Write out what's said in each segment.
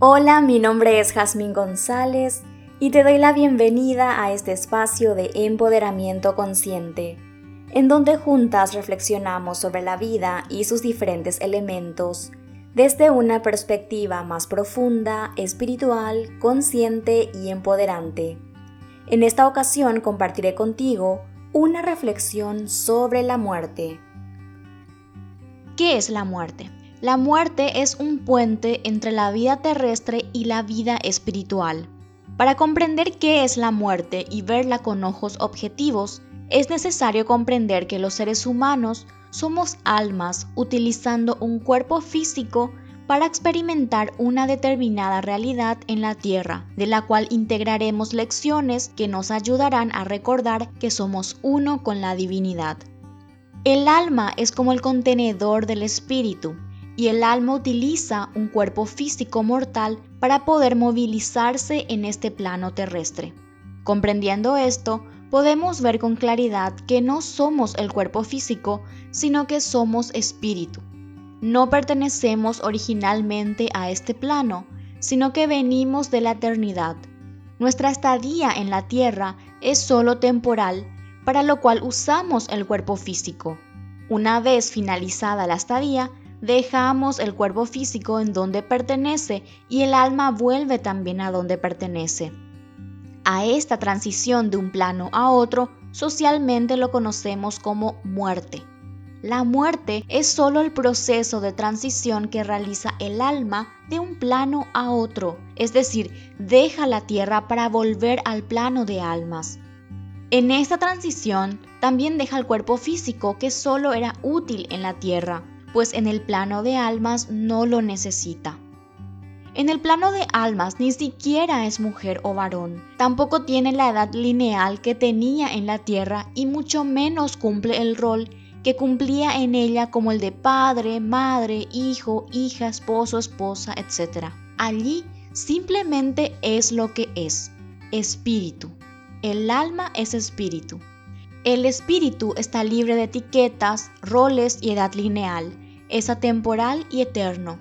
Hola, mi nombre es Jazmín González y te doy la bienvenida a este espacio de empoderamiento consciente, en donde juntas reflexionamos sobre la vida y sus diferentes elementos desde una perspectiva más profunda, espiritual, consciente y empoderante. En esta ocasión compartiré contigo una reflexión sobre la muerte. ¿Qué es la muerte? La muerte es un puente entre la vida terrestre y la vida espiritual. Para comprender qué es la muerte y verla con ojos objetivos, es necesario comprender que los seres humanos somos almas utilizando un cuerpo físico para experimentar una determinada realidad en la Tierra, de la cual integraremos lecciones que nos ayudarán a recordar que somos uno con la divinidad. El alma es como el contenedor del espíritu, y el alma utiliza un cuerpo físico mortal para poder movilizarse en este plano terrestre. Comprendiendo esto, podemos ver con claridad que no somos el cuerpo físico, sino que somos espíritu. No pertenecemos originalmente a este plano, sino que venimos de la eternidad. Nuestra estadía en la tierra es solo temporal, para lo cual usamos el cuerpo físico. Una vez finalizada la estadía, dejamos el cuerpo físico en donde pertenece y el alma vuelve también a donde pertenece. A esta transición de un plano a otro, socialmente lo conocemos como muerte. La muerte es solo el proceso de transición que realiza el alma de un plano a otro, es decir, deja la tierra para volver al plano de almas. En esta transición también deja el cuerpo físico que solo era útil en la tierra, pues en el plano de almas no lo necesita. En el plano de almas ni siquiera es mujer o varón, tampoco tiene la edad lineal que tenía en la tierra y mucho menos cumple el rol que cumplía en ella como el de padre, madre, hijo, hija, esposo, esposa, etc. Allí simplemente es lo que es, espíritu. El alma es espíritu. El espíritu está libre de etiquetas, roles y edad lineal, es atemporal y eterno.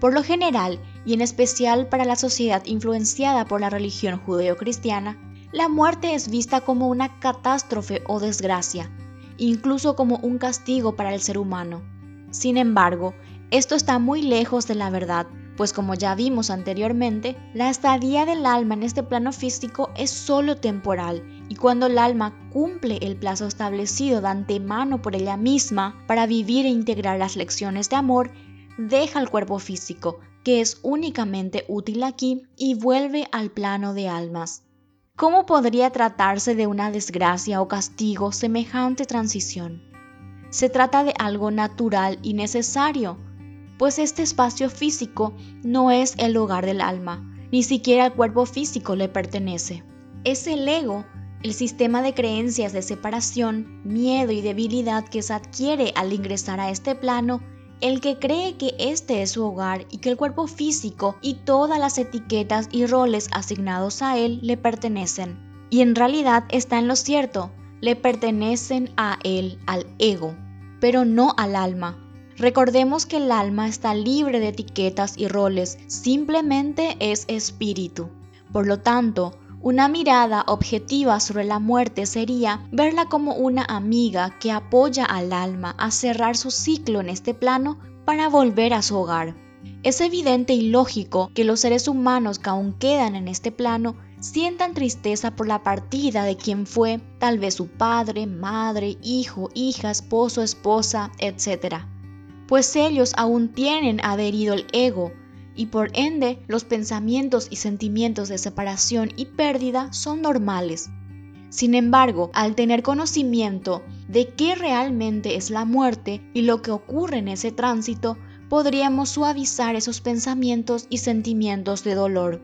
Por lo general, y en especial para la sociedad influenciada por la religión judeocristiana, la muerte es vista como una catástrofe o desgracia, incluso como un castigo para el ser humano. Sin embargo, esto está muy lejos de la verdad, pues como ya vimos anteriormente, la estadía del alma en este plano físico es solo temporal y cuando el alma cumple el plazo establecido de antemano por ella misma para vivir e integrar las lecciones de amor, deja el cuerpo físico, que es únicamente útil aquí, y vuelve al plano de almas. ¿Cómo podría tratarse de una desgracia o castigo semejante transición? Se trata de algo natural y necesario, pues este espacio físico no es el hogar del alma, ni siquiera el cuerpo físico le pertenece. Es el ego, el sistema de creencias de separación, miedo y debilidad que se adquiere al ingresar a este plano, el que cree que este es su hogar y que el cuerpo físico y todas las etiquetas y roles asignados a él le pertenecen. Y en realidad está en lo cierto, le pertenecen a él, al ego, pero no al alma, Recordemos que el alma está libre de etiquetas y roles, simplemente es espíritu. Por lo tanto, una mirada objetiva sobre la muerte sería verla como una amiga que apoya al alma a cerrar su ciclo en este plano para volver a su hogar. Es evidente y lógico que los seres humanos que aún quedan en este plano sientan tristeza por la partida de quien fue tal vez su padre, madre, hijo, hija, esposo, esposa, etc pues ellos aún tienen adherido el ego y por ende los pensamientos y sentimientos de separación y pérdida son normales. Sin embargo, al tener conocimiento de qué realmente es la muerte y lo que ocurre en ese tránsito, podríamos suavizar esos pensamientos y sentimientos de dolor.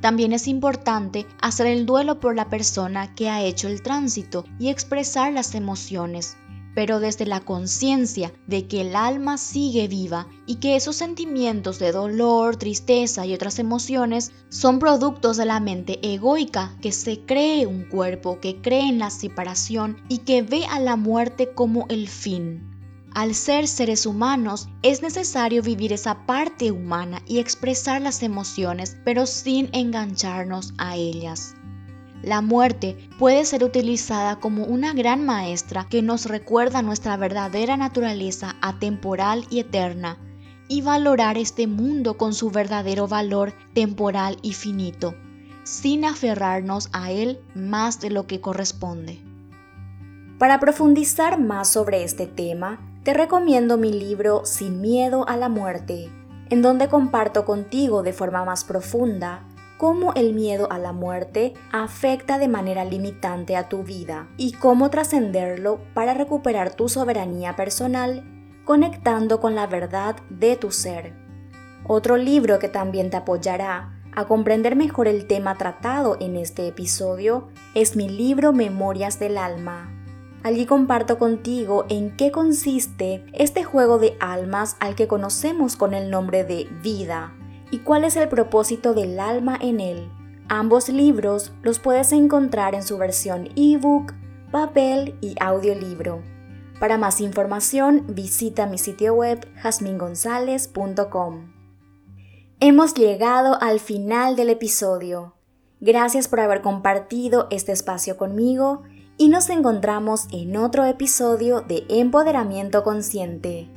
También es importante hacer el duelo por la persona que ha hecho el tránsito y expresar las emociones pero desde la conciencia de que el alma sigue viva y que esos sentimientos de dolor, tristeza y otras emociones son productos de la mente egoica que se cree un cuerpo, que cree en la separación y que ve a la muerte como el fin. Al ser seres humanos, es necesario vivir esa parte humana y expresar las emociones, pero sin engancharnos a ellas. La muerte puede ser utilizada como una gran maestra que nos recuerda nuestra verdadera naturaleza atemporal y eterna, y valorar este mundo con su verdadero valor temporal y finito, sin aferrarnos a él más de lo que corresponde. Para profundizar más sobre este tema, te recomiendo mi libro Sin miedo a la muerte, en donde comparto contigo de forma más profunda cómo el miedo a la muerte afecta de manera limitante a tu vida y cómo trascenderlo para recuperar tu soberanía personal conectando con la verdad de tu ser. Otro libro que también te apoyará a comprender mejor el tema tratado en este episodio es mi libro Memorias del Alma Allí comparto contigo en qué consiste este juego de almas al que conocemos con el nombre de vida y cuál es el propósito del alma en él. Ambos libros los puedes encontrar en su versión ebook, papel y audiolibro. Para más información visita mi sitio web jasmingonzalez.com. Hemos llegado al final del episodio. Gracias por haber compartido este espacio conmigo y nos encontramos en otro episodio de Empoderamiento Consciente.